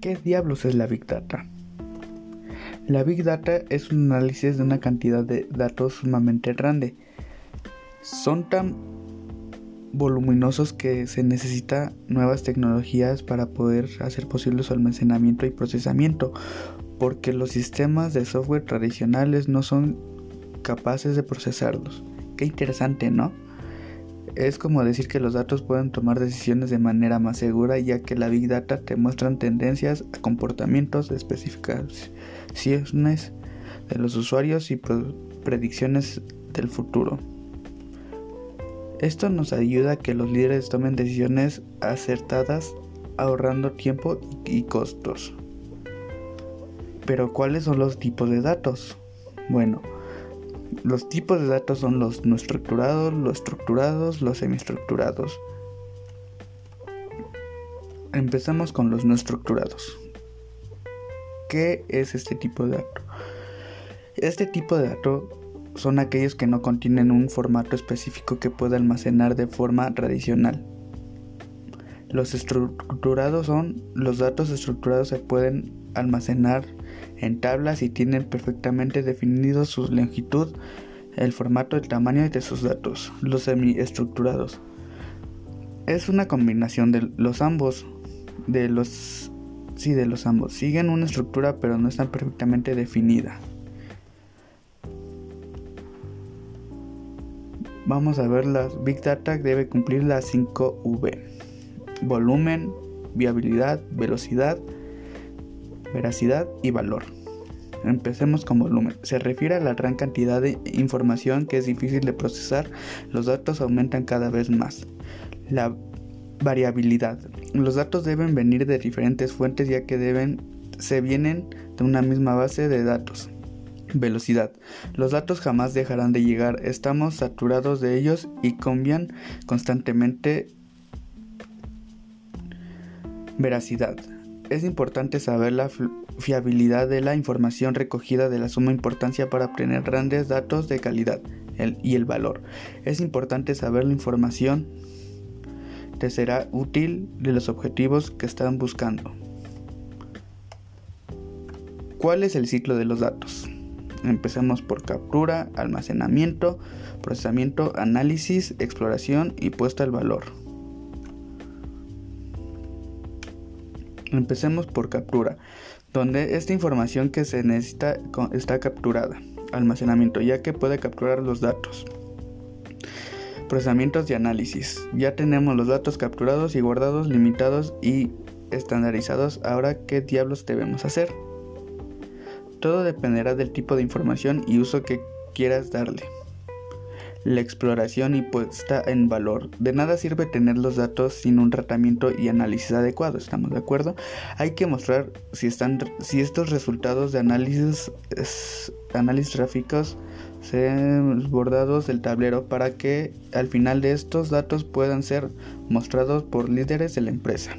¿Qué diablos es la Big Data? La Big Data es un análisis de una cantidad de datos sumamente grande. Son tan voluminosos que se necesita nuevas tecnologías para poder hacer posible su almacenamiento y procesamiento, porque los sistemas de software tradicionales no son capaces de procesarlos. Qué interesante, ¿no? Es como decir que los datos pueden tomar decisiones de manera más segura ya que la Big Data te muestran tendencias a comportamientos específicos de los usuarios y predicciones del futuro. Esto nos ayuda a que los líderes tomen decisiones acertadas ahorrando tiempo y costos. Pero ¿cuáles son los tipos de datos? Bueno, los tipos de datos son los no estructurados, los estructurados, los semiestructurados. Empezamos con los no estructurados. ¿Qué es este tipo de dato? Este tipo de dato son aquellos que no contienen un formato específico que pueda almacenar de forma tradicional. Los estructurados son los datos estructurados se pueden almacenar en tablas y tienen perfectamente definido su longitud, el formato, el tamaño de sus datos. Los semiestructurados es una combinación de los ambos, de los sí de los ambos. Siguen una estructura pero no están perfectamente definida. Vamos a ver las Big Data debe cumplir las 5V. Volumen, viabilidad, velocidad, veracidad y valor. Empecemos con volumen. Se refiere a la gran cantidad de información que es difícil de procesar. Los datos aumentan cada vez más. La variabilidad. Los datos deben venir de diferentes fuentes ya que deben se vienen de una misma base de datos. Velocidad. Los datos jamás dejarán de llegar, estamos saturados de ellos y cambian constantemente. Veracidad. Es importante saber la fiabilidad de la información recogida de la suma importancia para obtener grandes datos de calidad y el valor. Es importante saber la información te será útil de los objetivos que están buscando. ¿Cuál es el ciclo de los datos? Empecemos por captura, almacenamiento, procesamiento, análisis, exploración y puesta al valor. Empecemos por captura, donde esta información que se necesita está capturada. Almacenamiento, ya que puede capturar los datos. Procesamientos y análisis. Ya tenemos los datos capturados y guardados, limitados y estandarizados. Ahora, ¿qué diablos debemos hacer? Todo dependerá del tipo de información y uso que quieras darle. La exploración y puesta en valor. De nada sirve tener los datos sin un tratamiento y análisis adecuado, ¿estamos de acuerdo? Hay que mostrar si, están, si estos resultados de análisis, análisis gráficos sean bordados del tablero para que al final de estos datos puedan ser mostrados por líderes de la empresa.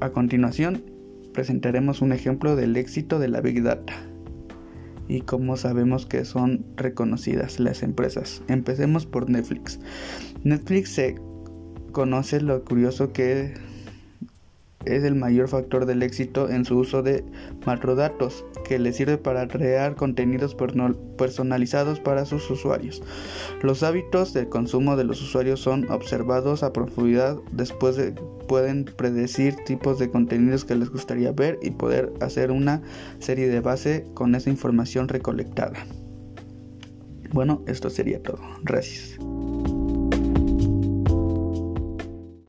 A continuación, presentaremos un ejemplo del éxito de la Big Data y cómo sabemos que son reconocidas las empresas. Empecemos por Netflix. Netflix se conoce lo curioso que es el mayor factor del éxito en su uso de macrodatos que le sirve para crear contenidos personalizados para sus usuarios. Los hábitos de consumo de los usuarios son observados a profundidad, después pueden predecir tipos de contenidos que les gustaría ver y poder hacer una serie de base con esa información recolectada. Bueno, esto sería todo. Gracias.